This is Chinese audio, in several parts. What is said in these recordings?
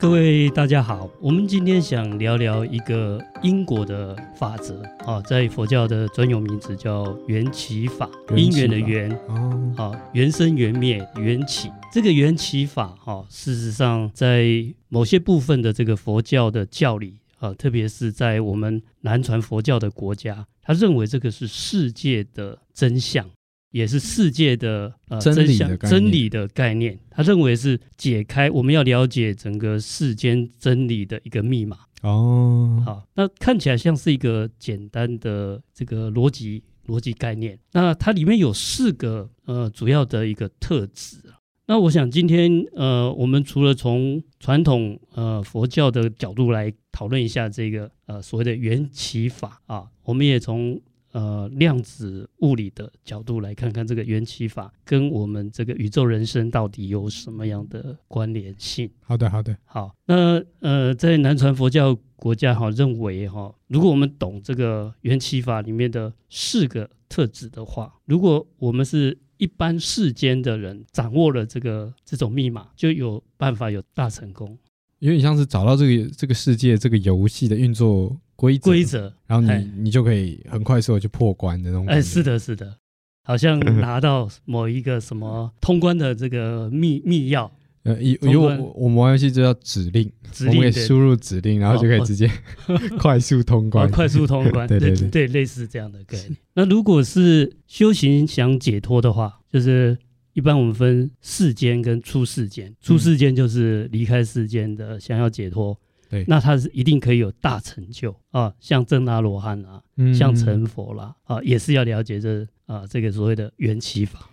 各位大家好，我们今天想聊聊一个因果的法则啊，在佛教的专有名词叫缘起法，因缘的缘哦，啊，缘生缘灭缘起，这个缘起法哈，事实上在某些部分的这个佛教的教理啊，特别是在我们南传佛教的国家，他认为这个是世界的真相。也是世界的呃真相真理的概念，他认为是解开我们要了解整个世间真理的一个密码哦。好，那看起来像是一个简单的这个逻辑逻辑概念。那它里面有四个呃主要的一个特质。那我想今天呃我们除了从传统呃佛教的角度来讨论一下这个呃所谓的缘起法啊，我们也从。呃，量子物理的角度来看看这个缘起法跟我们这个宇宙人生到底有什么样的关联性？好的，好的，好。那呃，在南传佛教国家哈，认为哈，如果我们懂这个缘起法里面的四个特质的话，如果我们是一般世间的人，掌握了这个这种密码，就有办法有大成功。有点像是找到这个这个世界这个游戏的运作规则，规则，然后你、哎、你就可以很快速的去破关的那种。哎，是的，是的，好像拿到某一个什么通关的这个密密钥。呃，有有我我们玩游戏就叫指令，指令我们可以输入指令，然后就可以直接 快速通关，哦、快速通关。对对对，对，对，类似这样的概念。那如果是修行想解脱的话，就是。一般我们分世间跟出世间，出世间就是离开世间的，想要解脱，对，那他是一定可以有大成就啊，像正阿罗汉啊，像成佛啦啊，也是要了解这啊这个所谓的缘起法。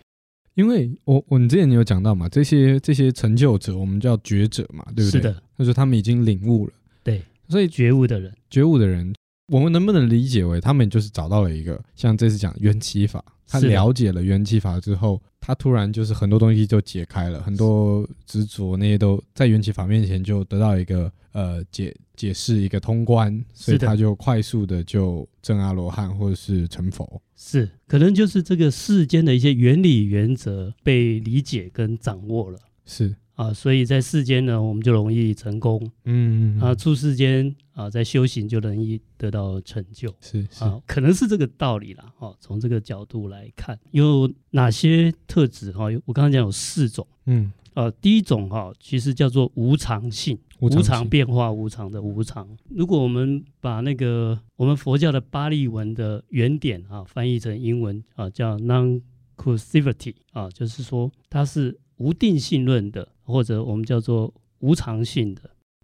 因为我我们之前有讲到嘛，这些这些成就者，我们叫觉者嘛，对不对？是的，就是他们已经领悟了，对，所以觉悟的人，觉悟的人，我们能不能理解为他们就是找到了一个像这次讲缘起法？他了解了缘起法之后，他突然就是很多东西就解开了，很多执着那些都在缘起法面前就得到一个呃解解释一个通关，所以他就快速的就证阿罗汉或者是成佛。是，可能就是这个世间的一些原理原则被理解跟掌握了。是。啊，所以在世间呢，我们就容易成功，嗯，嗯，嗯，啊，出世间啊，在修行就容易得到成就，是，是啊，可能是这个道理啦。哦、啊，从这个角度来看，有哪些特质？哈、啊，我刚刚讲有四种，嗯，呃、啊，第一种哈、啊，其实叫做无常性，无常，变化无常的无常。如果我们把那个我们佛教的巴利文的原点啊翻译成英文啊，叫 non-causivity 啊，就是说它是无定性论的。或者我们叫做无常性的，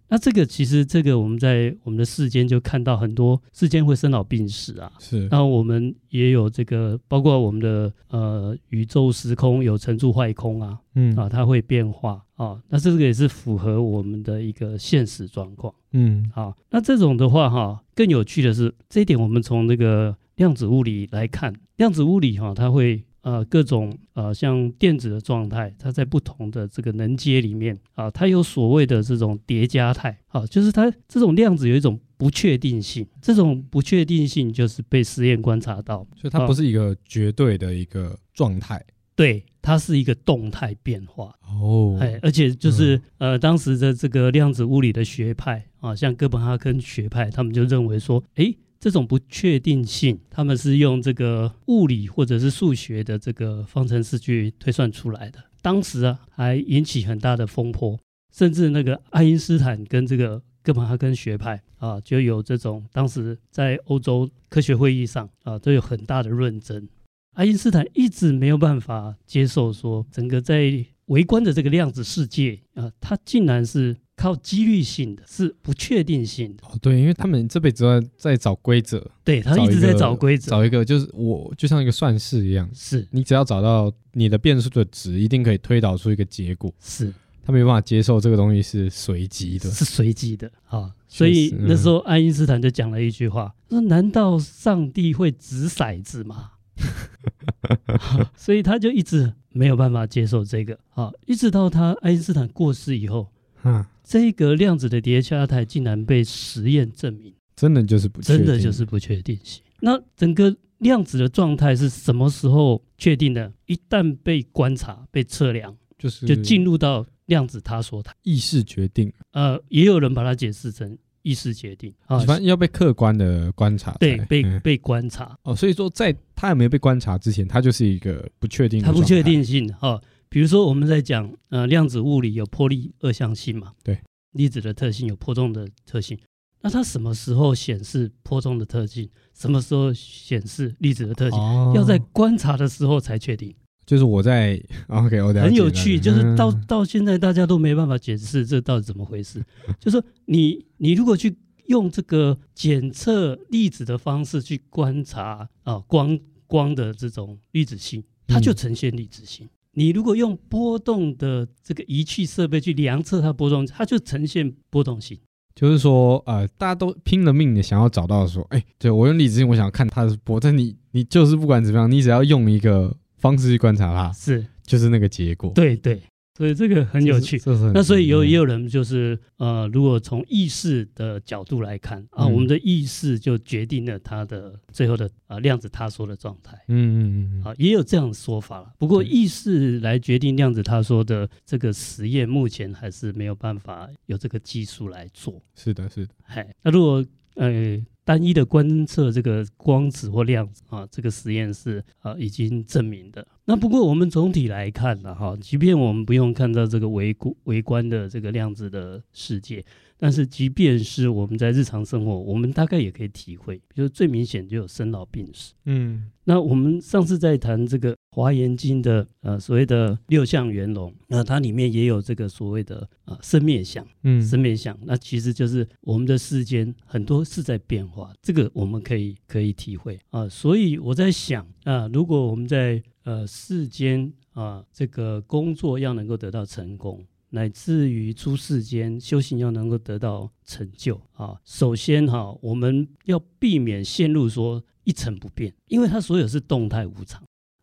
那这个其实这个我们在我们的世间就看到很多世间会生老病死啊，是。那我们也有这个，包括我们的呃宇宙时空有成住坏空啊，嗯啊，它会变化啊，那这个也是符合我们的一个现实状况，嗯，好，那这种的话哈，更有趣的是这一点，我们从那个量子物理来看，量子物理哈，它会。呃，各种呃，像电子的状态，它在不同的这个能阶里面啊，它有所谓的这种叠加态，啊，就是它这种量子有一种不确定性，这种不确定性就是被实验观察到，所以它不是一个绝对的一个状态，对，它是一个动态变化哦，哎，而且就是、嗯、呃，当时的这个量子物理的学派啊，像哥本哈根学派，他们就认为说，哎。这种不确定性，他们是用这个物理或者是数学的这个方程式去推算出来的。当时啊，还引起很大的风波，甚至那个爱因斯坦跟这个哥本哈根学派啊，就有这种当时在欧洲科学会议上啊，都有很大的论争。爱因斯坦一直没有办法接受说，整个在微观的这个量子世界啊，它竟然是。靠几率性的，是不确定性的。哦，对，因为他们这辈子都在在找规则，对，他一直在找规则，找一个就是我就像一个算式一样，是你只要找到你的变数的值，一定可以推导出一个结果。是他没办法接受这个东西是随机的，是随机的啊。所以那时候爱因斯坦就讲了一句话：说难道上帝会掷骰子吗？所以他就一直没有办法接受这个啊，一直到他爱因斯坦过世以后。嗯，这个量子的叠加态竟然被实验证明，真的就是不确定，真的就是不确定性。那整个量子的状态是什么时候确定的？一旦被观察、被测量，就是就进入到量子他说他意识决定，呃，也有人把它解释成意识决定。啊，反正要被客观的观察，对，被、嗯、被观察。哦，所以说在他还没有被观察之前，他就是一个不确定的，它不确定性哈、哦。比如说我们在讲呃量子物理有波粒二象性嘛，对，粒子的特性有波动的特性，那它什么时候显示波动的特性，什么时候显示粒子的特性，哦、要在观察的时候才确定。就是我在 OK，我很有趣，就是到到现在大家都没办法解释这到底怎么回事。就是说你你如果去用这个检测粒子的方式去观察啊光光的这种粒子性，它就呈现粒子性。嗯、你如果用波动的这个仪器设备去量测它波动，它就呈现波动性。就是说，呃，大家都拼了命的想要找到说，哎、欸，对我用粒子性，我想要看它的波，但你你就是不管怎么样，你只要用一个。方式去观察它，是就是那个结果。对对，所以这个很有趣。那所以有也有人就是呃，如果从意识的角度来看啊，我们的意识就决定了它的最后的啊量子他说的状态。嗯嗯嗯。啊，也有这样的说法了。不过意识来决定量子他说的这个实验，目前还是没有办法有这个技术来做。是的，是的。嗨，那如果呃。单一的观测这个光子或量子啊，这个实验是啊已经证明的。那不过我们总体来看呢，哈，即便我们不用看到这个微观微观的这个量子的世界。但是，即便是我们在日常生活，我们大概也可以体会，比如最明显就有生老病死。嗯，那我们上次在谈这个《华严经》的呃所谓的六相圆融，那它里面也有这个所谓的啊生灭相。嗯，生灭相，那其实就是我们的世间很多是在变化，这个我们可以可以体会啊。所以我在想啊，如果我们在呃世间啊这个工作要能够得到成功。乃至于出世间修行要能够得到成就啊，首先哈，我们要避免陷入说一成不变，因为它所有是动态无常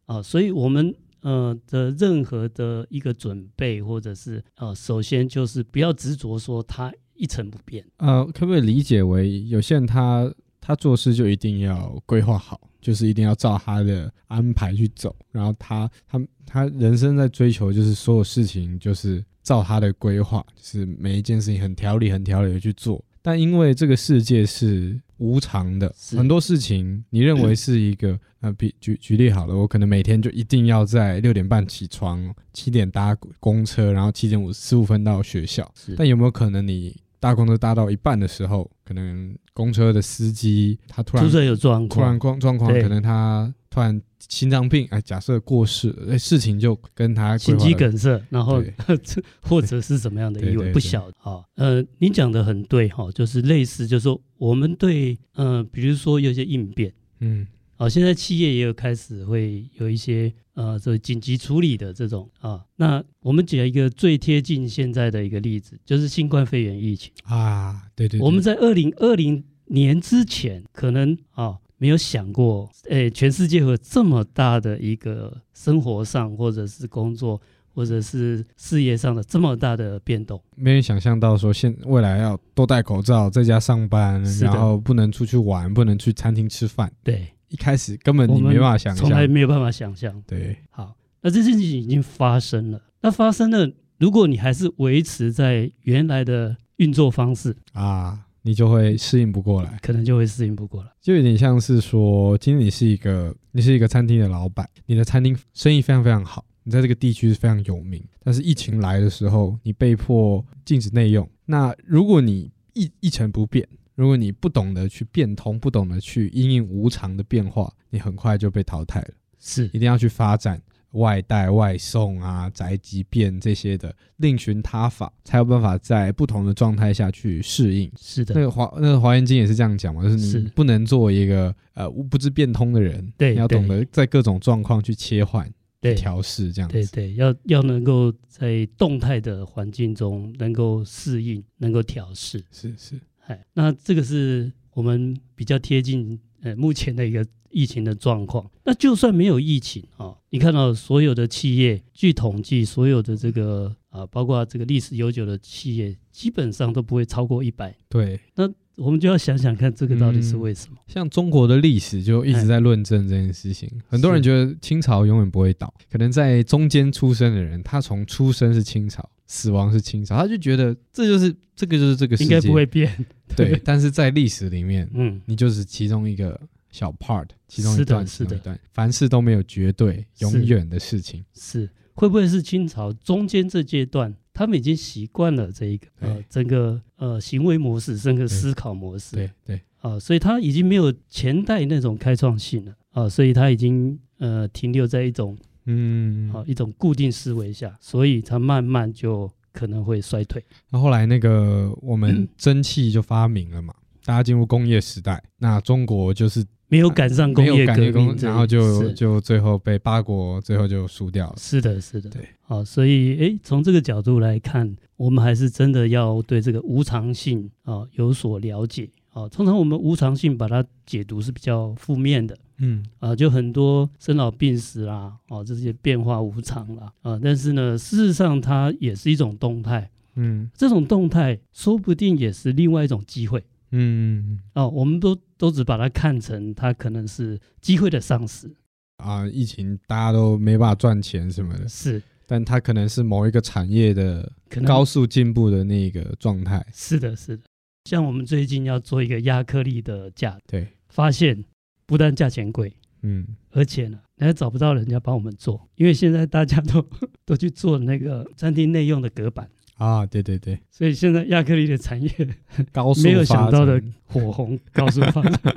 啊，所以我们呃的任何的一个准备或者是呃，首先就是不要执着说它一成不变。呃，可不可以理解为有些人他他做事就一定要规划好，就是一定要照他的安排去走，然后他他他人生在追求就是所有事情就是。照他的规划，就是每一件事情很条理、很条理的去做。但因为这个世界是无常的，很多事情你认为是一个呃，比举举例好了，我可能每天就一定要在六点半起床，七点搭公车，然后七点五十五分到学校。但有没有可能你搭公车搭到一半的时候，可能公车的司机他突然出现有状况，突然状状况，可能他突然。心脏病，哎，假设过世，哎，事情就跟他心肌梗塞，然后 或者是什么样的意外，不晓得哈。呃，你讲的很对哈，就是类似，就是说我们对，呃，比如说有些应变，嗯，好，现在企业也有开始会有一些呃，这紧急处理的这种啊。那我们举一个最贴近现在的一个例子，就是新冠肺炎疫情啊，对对，对，我们在二零二零年之前可能啊。没有想过，诶，全世界有这么大的一个生活上，或者是工作，或者是事业上的这么大的变动。没人想象到说，现未来要多戴口罩，在家上班，然后不能出去玩，不能去餐厅吃饭。对，一开始根本你没办法想象，从来没有办法想象。对，好，那这件事情已经发生了。那发生了，如果你还是维持在原来的运作方式啊。你就会适应不过来，可能就会适应不过来，就有点像是说，今天你是一个，你是一个餐厅的老板，你的餐厅生意非常非常好，你在这个地区是非常有名，但是疫情来的时候，你被迫禁止内用。那如果你一一成不变，如果你不懂得去变通，不懂得去因应无常的变化，你很快就被淘汰了。是，一定要去发展。外带外送啊，宅急便这些的，另寻他法，才有办法在不同的状态下去适应。是的，那个华那个华严经也是这样讲嘛，就是你不能做一个呃不知变通的人，对，你要懂得在各种状况去切换、对调试这样子。对对，要要能够在动态的环境中能够适应，能够调试。是是，哎，那这个是我们比较贴近呃目前的一个。疫情的状况，那就算没有疫情啊，你看到所有的企业，据统计，所有的这个啊，包括这个历史悠久的企业，基本上都不会超过一百。对，那我们就要想想看，这个到底是为什么？像中国的历史就一直在论证这件事情。很多人觉得清朝永远不会倒，可能在中间出生的人，他从出生是清朝。死亡是清朝，他就觉得这就是这个就是这个世界。应该不会变。对，对，但是在历史里面，嗯，你就是其中一个小 part，其中一段，是的，是的，凡事都没有绝对永远的事情。是，是会不会是清朝中间这阶段，他们已经习惯了这一个呃整个呃行为模式，整个思考模式，对对。啊、呃，所以他已经没有前代那种开创性了啊、呃，所以他已经呃停留在一种嗯好、呃、一种固定思维下，所以它慢慢就。可能会衰退。那后来那个我们蒸汽就发明了嘛，嗯、大家进入工业时代，那中国就是没有赶上工业革命，然后就就最后被八国最后就输掉了。是的，是的，对。好，所以诶，从这个角度来看，我们还是真的要对这个无常性啊有所了解啊。通常我们无常性把它解读是比较负面的。嗯啊，就很多生老病死啦，哦，这些变化无常啦，啊，但是呢，事实上它也是一种动态，嗯，这种动态说不定也是另外一种机会，嗯，哦，我们都都只把它看成它可能是机会的丧失啊，疫情大家都没办法赚钱什么的，是，但它可能是某一个产业的高速进步的那个状态，是的，是的，像我们最近要做一个亚克力的架，对，发现。不但价钱贵，嗯，而且呢，还找不到人家帮我们做，因为现在大家都 都去做那个餐厅内用的隔板。啊，对对对，所以现在亚克力的产业 高速 没有想到的火红高速发展，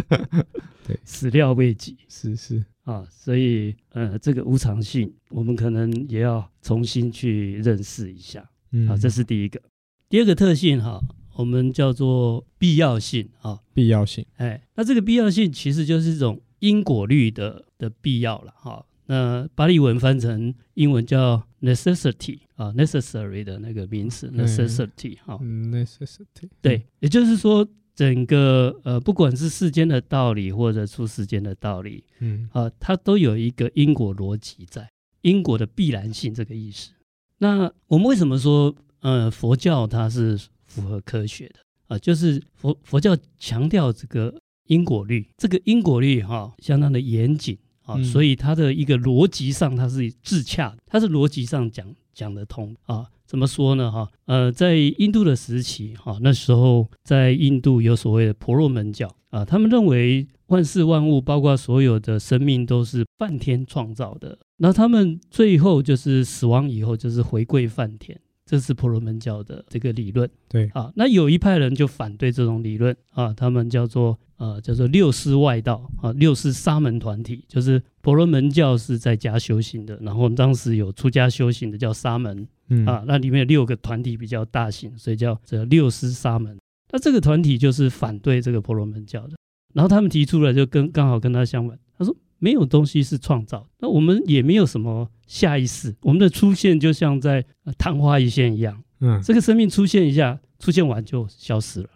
对，始料未及，是是。啊，所以呃，这个无常性，我们可能也要重新去认识一下，嗯，啊，这是第一个，第二个特性哈。我们叫做必要性啊，必要性，哎，那这个必要性其实就是一种因果律的的必要了哈。那巴利文翻成英文叫 necessity 啊，necessary 的那个名词 necessity 哈，necessity 对，也就是说整个呃，不管是世间的道理或者出世间的道理，嗯啊，它都有一个因果逻辑在，因果的必然性这个意思。那我们为什么说呃佛教它是？符合科学的啊，就是佛佛教强调这个因果律，这个因果律哈、哦、相当的严谨啊，嗯、所以它的一个逻辑上它是自洽的，它是逻辑上讲讲得通啊。怎么说呢哈？呃，在印度的时期哈，那时候在印度有所谓的婆罗门教啊，他们认为万事万物，包括所有的生命都是梵天创造的，那他们最后就是死亡以后就是回归梵天。这是婆罗门教的这个理论，对。啊，那有一派人就反对这种理论。啊，他们叫做呃叫做六师外道啊，六师沙门团体，就是婆罗门教是在家修行的，然后当时有出家修行的叫沙门，嗯。啊，那里面有六个团体比较大型，所以叫这六师沙门。那这个团体就是反对这个婆罗门教的，然后他们提出来就跟刚好跟他相反，他说。没有东西是创造，那我们也没有什么下意识，我们的出现就像在昙花一现一样，嗯，这个生命出现一下，出现完就消失了，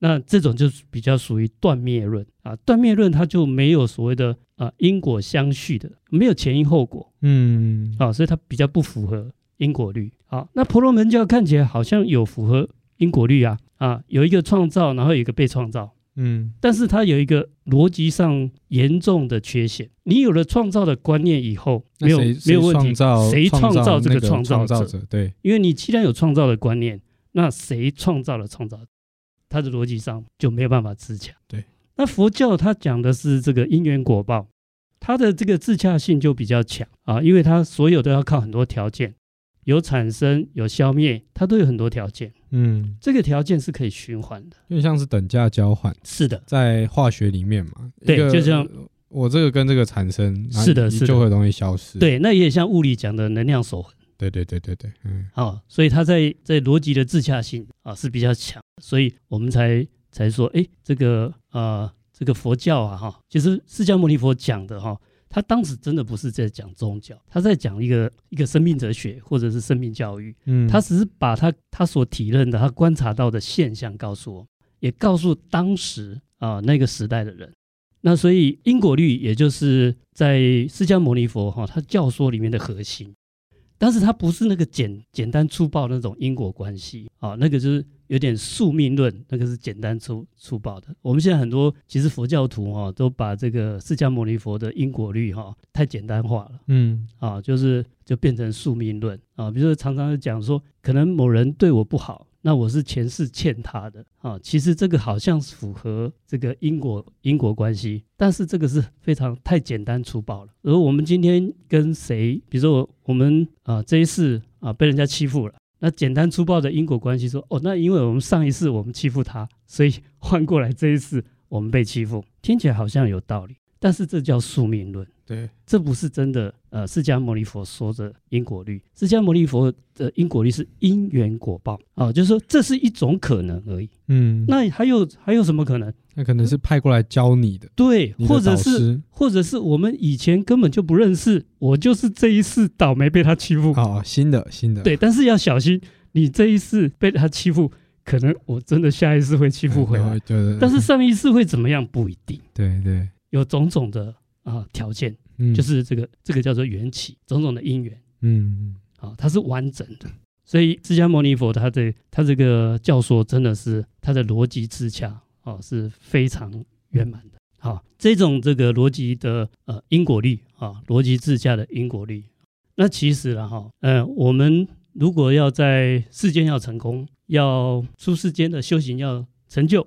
那这种就比较属于断灭论。啊，断灭论它就没有所谓的啊因果相续的，没有前因后果，嗯，啊，所以它比较不符合因果律。好，那婆罗门教看起来好像有符合因果律啊，啊，有一个创造，然后有一个被创造。嗯，但是它有一个逻辑上严重的缺陷。你有了创造的观念以后，没有没有问题。谁创造这个创造者？者对，因为你既然有创造的观念，那谁创造了创造者？它的逻辑上就没有办法自洽。对，那佛教它讲的是这个因缘果报，它的这个自洽性就比较强啊，因为它所有都要靠很多条件。有产生有消灭，它都有很多条件。嗯，这个条件是可以循环的，因为像是等价交换。是的，在化学里面嘛，对，就像我这个跟这个产生，是的，是的，就会容易消失。对，那也像物理讲的能量守恒。对对对对对，嗯，好，所以它在在逻辑的自洽性啊是比较强，所以我们才才说，哎，这个啊，这个佛教啊，哈，其实释迦牟尼佛讲的哈。他当时真的不是在讲宗教，他在讲一个一个生命哲学或者是生命教育。嗯，他只是把他他所体认的、他观察到的现象告诉我，也告诉当时啊、呃、那个时代的人。那所以因果律也就是在释迦牟尼佛哈他教说里面的核心。但是它不是那个简简单粗暴那种因果关系啊，那个就是有点宿命论，那个是简单粗粗暴的。我们现在很多其实佛教徒哈、啊，都把这个释迦牟尼佛的因果律哈、啊、太简单化了，嗯啊，就是就变成宿命论啊，比如说常常讲说，可能某人对我不好。那我是前世欠他的啊，其实这个好像符合这个因果因果关系，但是这个是非常太简单粗暴了。而我们今天跟谁，比如说我们啊这一世啊被人家欺负了，那简单粗暴的因果关系说哦，那因为我们上一世我们欺负他，所以 换过来这一世我们被欺负，听起来好像有道理，但是这叫宿命论。对，这不是真的。呃，释迦牟尼佛说的因果律，释迦牟尼佛的因果律是因缘果报啊，就是说这是一种可能而已。嗯，那还有还有什么可能？那可能是派过来教你的，对，或者是或者是我们以前根本就不认识，我就是这一世倒霉被他欺负。哦，新的新的，对，但是要小心，你这一世被他欺负，可能我真的下一次会欺负回来。对对。但是上一次会怎么样不一定。对对，有种种的啊条件。嗯，就是这个，这个叫做缘起，种种的因缘，嗯，啊，它是完整的，所以释迦牟尼佛他的他这个教说真的是他的逻辑自洽，啊，是非常圆满的，好，这种这个逻辑的呃因果律啊，逻辑自洽的因果律，那其实了哈，呃，我们如果要在世间要成功，要出世间的修行要成就。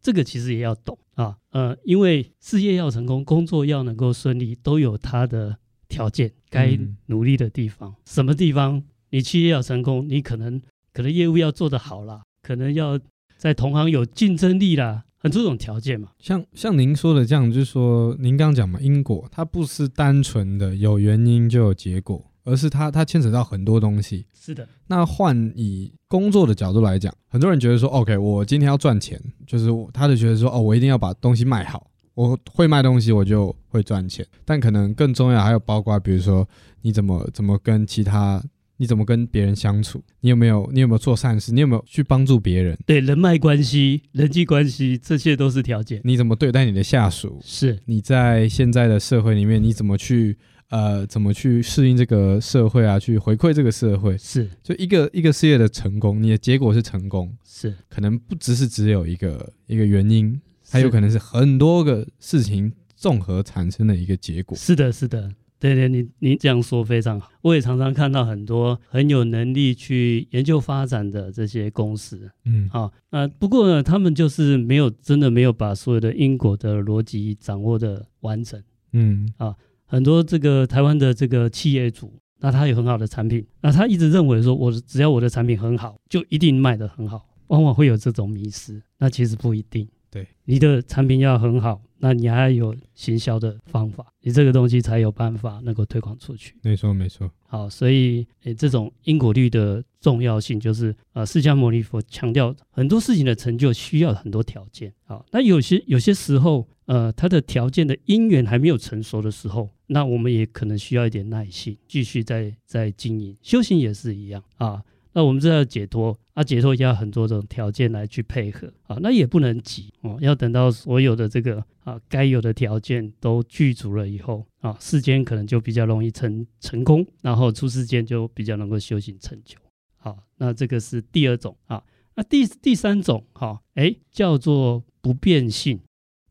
这个其实也要懂啊，呃，因为事业要成功，工作要能够顺利，都有它的条件，该努力的地方。嗯、什么地方？你企业要成功，你可能可能业务要做得好啦，可能要在同行有竞争力啦，很多种条件嘛。像像您说的这样，就是说您刚刚讲嘛，因果它不是单纯的有原因就有结果。而是它，它牵扯到很多东西。是的。那换以工作的角度来讲，很多人觉得说，OK，我今天要赚钱，就是他就觉得说，哦，我一定要把东西卖好，我会卖东西，我就会赚钱。但可能更重要还有包括，比如说你怎么怎么跟其他，你怎么跟别人相处，你有没有你有没有做善事，你有没有去帮助别人？对，人脉关系、人际关系，这些都是条件。你怎么对待你的下属？是你在现在的社会里面，你怎么去？呃，怎么去适应这个社会啊？去回馈这个社会，是就一个一个事业的成功，你的结果是成功，是可能不只是只有一个一个原因，还有可能是很多个事情综合产生的一个结果。是的，是的，对对，你你这样说非常好。我也常常看到很多很有能力去研究发展的这些公司，嗯，好，呃，不过呢，他们就是没有真的没有把所有的因果的逻辑掌握的完整，嗯，啊。很多这个台湾的这个企业主，那他有很好的产品，那他一直认为说，我只要我的产品很好，就一定卖得很好，往往会有这种迷失。那其实不一定，对，你的产品要很好，那你还要有行销的方法，你这个东西才有办法能够推广出去。没错，没错。好，所以诶，这种因果律的重要性，就是呃，释迦牟尼佛强调很多事情的成就需要很多条件。好，那有些有些时候，呃，它的条件的因缘还没有成熟的时候，那我们也可能需要一点耐心，继续在在经营。修行也是一样啊。那我们知道解脱啊，解脱要很多种条件来去配合啊，那也不能急哦，要等到所有的这个啊该有的条件都具足了以后啊，世间可能就比较容易成成功，然后出世间就比较能够修行成就。好，那这个是第二种啊，那第第三种哈，哎，叫做不变性，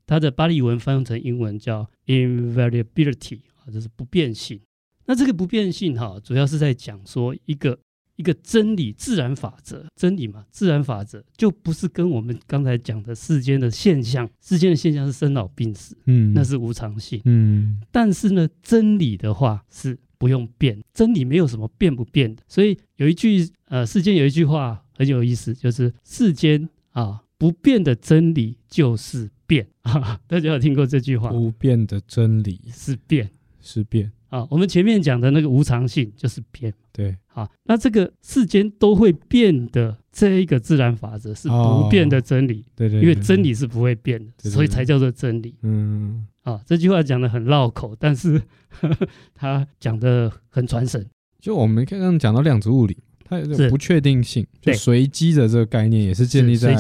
它的巴利文翻译成英文叫 invariability 啊，就是不变性。那这个不变性哈，主要是在讲说一个。一个真理，自然法则，真理嘛，自然法则就不是跟我们刚才讲的世间的现象，世间的现象是生老病死，嗯，那是无常性，嗯，但是呢，真理的话是不用变，真理没有什么变不变的，所以有一句呃，世间有一句话很有意思，就是世间啊不变的真理就是变啊，大家有听过这句话？不变的真理是变，是变。啊，我们前面讲的那个无常性就是变，对，好，那这个世间都会变的这一个自然法则是不变的真理，对对，因为真理是不会变的，所以才叫做真理。嗯，啊，这句话讲的很绕口，但是呵 呵他讲的很传神。就我们刚刚讲到量子物理，它有个不确定性，就随机的这个概念也是建立在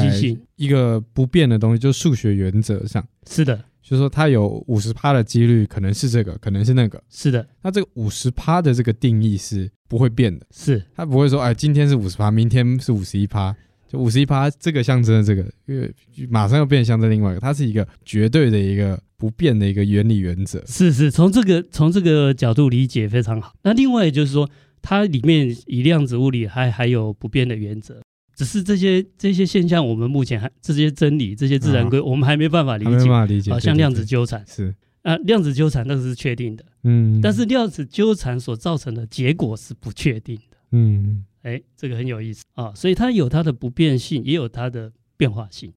一个不变的东西，就数学原则上。是的。就是说它有五十趴的几率可能是这个，可能是那个。是的，那这个五十趴的这个定义是不会变的，是它不会说哎，今天是五十趴，明天是五十一趴，就五十一趴这个象征的这个，因为马上要变象征另外一个，它是一个绝对的一个不变的一个原理原则。是是，从这个从这个角度理解非常好。那另外也就是说，它里面以量子物理还还有不变的原则。只是这些这些现象，我们目前还这些真理、这些自然规，我们还没办法理解。没办法理解。好像量子纠缠是啊，量子纠缠那是确定的。嗯。但是量子纠缠所造成的结果是不确定的。嗯。哎，这个很有意思啊，所以它有它的不变性，也有它的变化性。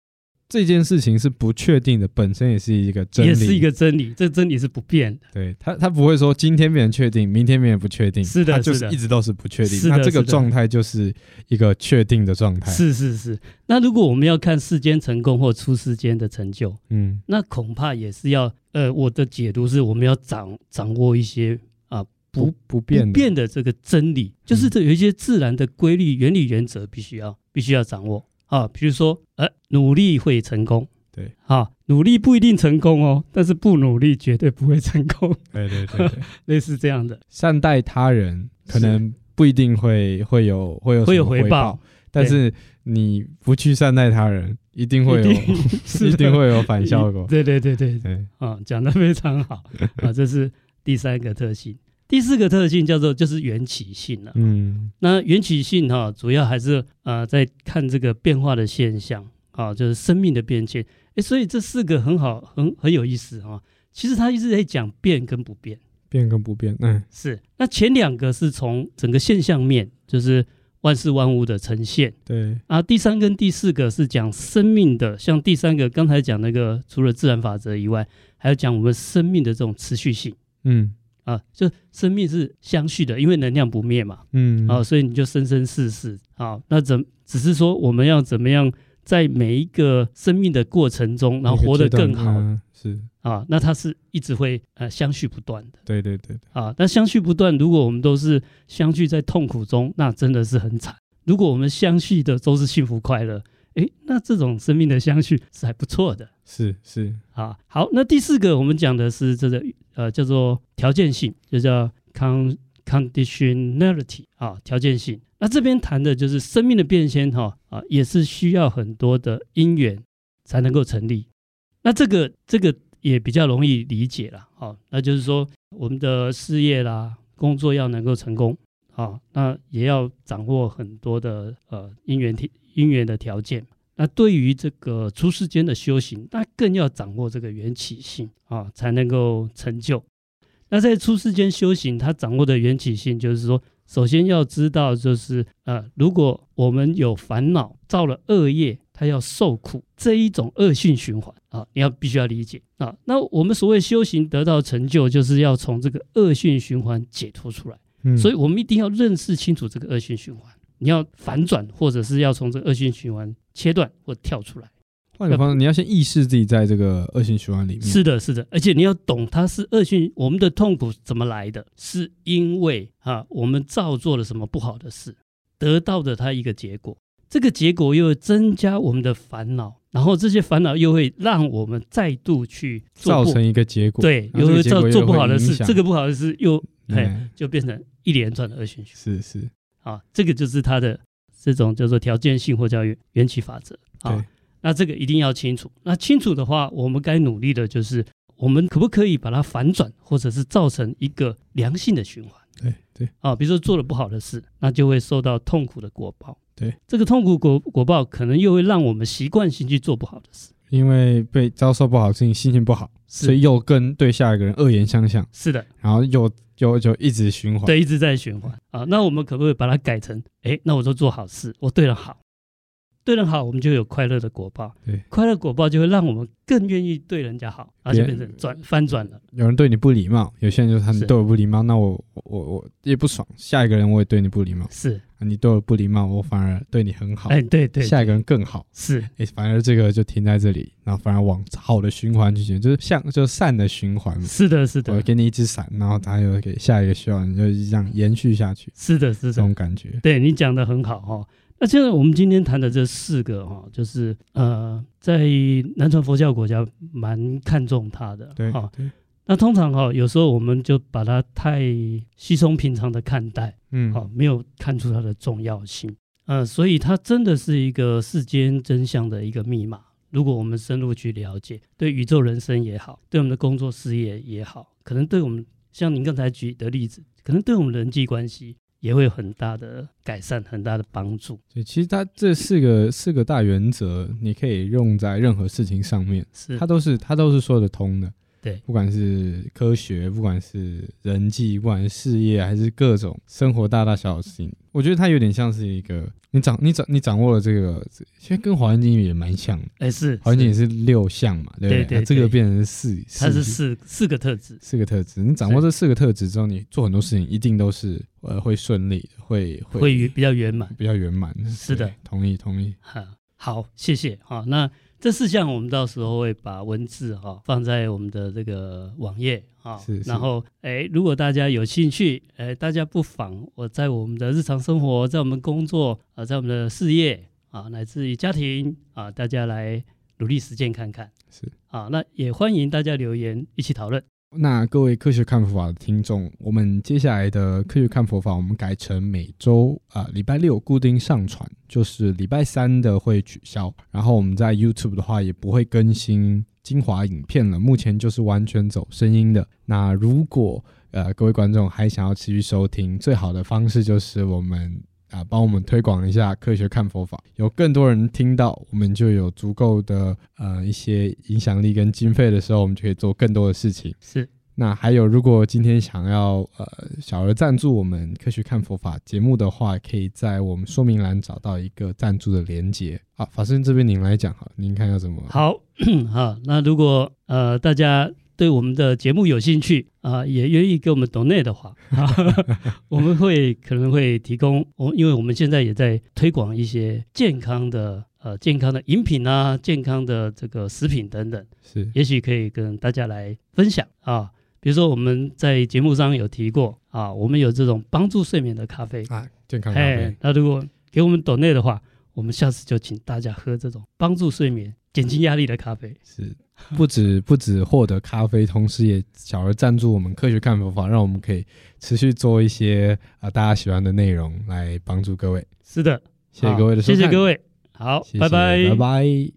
这件事情是不确定的，本身也是一个真理，也是一个真理。这真理是不变的。对他，他不会说今天变成确定，明天变成不确定。是的，他就是一直都是不确定。那这个状态就是一个确定的状态。是是是。那如果我们要看世间成功或出世间的成就，嗯，那恐怕也是要，呃，我的解读是我们要掌掌握一些啊不不，不变不变的这个真理，就是这有一些自然的规律、原理、原则，必须要必须要掌握。啊，比如说，呃，努力会成功，对，啊，努力不一定成功哦，但是不努力绝对不会成功，对对对，对，类似这样的，善待他人可能不一定会会有会有会有回报，但是你不去善待他人，一定会有，一定，一定会有反效果，对对对对。对，啊，讲的非常好，啊，这是第三个特性。第四个特性叫做就是缘起性了。嗯，那缘起性哈，主要还是呃在看这个变化的现象啊，就是生命的变迁。哎，所以这四个很好，很很有意思哈。其实他一直在讲变跟不变，变跟不变。嗯，是。那前两个是从整个现象面，就是万事万物的呈现。对。啊，第三跟第四个是讲生命的，像第三个刚才讲那个，除了自然法则以外，还要讲我们生命的这种持续性。嗯。啊，就生命是相续的，因为能量不灭嘛，嗯，啊，所以你就生生世世，啊，那怎只是说我们要怎么样在每一个生命的过程中，然后活得更好，嗯、是。啊，那它是一直会呃相续不断的，对对对，啊，那相续不断，如果我们都是相续在痛苦中，那真的是很惨；如果我们相续的都是幸福快乐。哎，那这种生命的相续是还不错的，是是啊。好，那第四个我们讲的是这个呃叫做条件性，就叫 con conditionality 啊，条件性。那这边谈的就是生命的变迁哈啊，也是需要很多的因缘才能够成立。那这个这个也比较容易理解了，好，那就是说我们的事业啦、工作要能够成功啊，那也要掌握很多的呃因缘体。因缘的条件，那对于这个出世间的修行，那更要掌握这个缘起性啊，才能够成就。那在出世间修行，他掌握的缘起性，就是说，首先要知道，就是呃，如果我们有烦恼，造了恶业，他要受苦，这一种恶性循环啊，你要必须要理解啊。那我们所谓修行得到成就，就是要从这个恶性循环解脱出来。嗯，所以我们一定要认识清楚这个恶性循环。你要反转，或者是要从这个恶性循环切断或跳出来。换个方式，你要先意识自己在这个恶性循环里面。是的，是的，而且你要懂它是恶性，我们的痛苦怎么来的？是因为啊，我们造作了什么不好的事，得到的它一个结果。这个结果又会增加我们的烦恼，然后这些烦恼又会让我们再度去造成一个结果。对，又会造做不好的事，这个不好的事又哎、嗯、就变成一连串的恶性循环。是是。啊，这个就是它的这种叫做条件性或叫缘起法则啊。那这个一定要清楚。那清楚的话，我们该努力的就是，我们可不可以把它反转，或者是造成一个良性的循环？对对。啊，比如说做了不好的事，那就会受到痛苦的果报。对，这个痛苦果果报可能又会让我们习惯性去做不好的事，因为被遭受不好的事情，心情不好，所以又跟对下一个人恶言相向。是的，然后又。就就一直循环，对，一直在循环啊。那我们可不可以把它改成，哎，那我就做好事，我对人好，对人好，我们就有快乐的果报。对，快乐果报就会让我们更愿意对人家好，而且变成转翻转了。有人对你不礼貌，有些人就是他们对我不礼貌，那我我我也不爽，下一个人我也对你不礼貌。是。你对我不礼貌，我反而对你很好。哎，对对，下一个人更好。是，哎，反而这个就停在这里，然后反而往好的循环去行，就是像就善的循环。是的，是的。我给你一支伞，然后他又给下一个需要，你就这样延续下去。是的，是的，这种感觉。对，你讲的很好哈。那现在我们今天谈的这四个哈，就是呃，在南传佛教国家蛮看重它的，对哈。那通常哈，有时候我们就把它太稀松平常的看待，嗯，好，没有看出它的重要性，呃，所以它真的是一个世间真相的一个密码。如果我们深入去了解，对宇宙人生也好，对我们的工作事业也好，可能对我们像您刚才举的例子，可能对我们人际关系。也会有很大的改善，很大的帮助。对，其实它这四个四个大原则，你可以用在任何事情上面，是它都是它都是说得通的。对，不管是科学，不管是人际，不管是事业，还是各种生活大大小小事情，我觉得它有点像是一个你掌你掌你掌握了这个，其实跟华严经也蛮像的。哎，是华严经也是六项嘛，对不对？对对对，这个变成是四，它是四四个特质，四个特质。你掌握这四个特质之后，你做很多事情一定都是呃会顺利，会会会比较圆满，比较圆满。是的，同意同意。好，好，谢谢。好，那。这四项我们到时候会把文字哈放在我们的这个网页啊，然后哎，如果大家有兴趣，哎，大家不妨我在我们的日常生活，在我们工作啊，在我们的事业啊，乃至于家庭啊，大家来努力实践看看，是。啊，那也欢迎大家留言一起讨论。那各位科学看佛法的听众，我们接下来的科学看佛法，我们改成每周啊礼拜六固定上传，就是礼拜三的会取消。然后我们在 YouTube 的话也不会更新精华影片了，目前就是完全走声音的。那如果呃各位观众还想要持续收听，最好的方式就是我们啊帮我们推广一下科学看佛法，有更多人听到，我们就有足够的呃一些影响力跟经费的时候，我们就可以做更多的事情。是。那还有，如果今天想要呃小额赞助我们科学看佛法节目的话，可以在我们说明栏找到一个赞助的连接。好，法师这边您来讲哈，您看要怎么？好，好，那如果呃大家对我们的节目有兴趣啊、呃，也愿意给我们 donate 的话，我们会可能会提供我，因为我们现在也在推广一些健康的呃健康的饮品啊，健康的这个食品等等，是，也许可以跟大家来分享啊。比如说我们在节目上有提过啊，我们有这种帮助睡眠的咖啡啊，健康咖啡。那如果给我们抖内的话，我们下次就请大家喝这种帮助睡眠、减轻压力的咖啡。是，不止不止获得咖啡，同时也小额赞助我们科学看佛法，让我们可以持续做一些啊大家喜欢的内容来帮助各位。是的，谢谢各位的收看，谢谢各位，好，谢谢，拜拜，拜拜。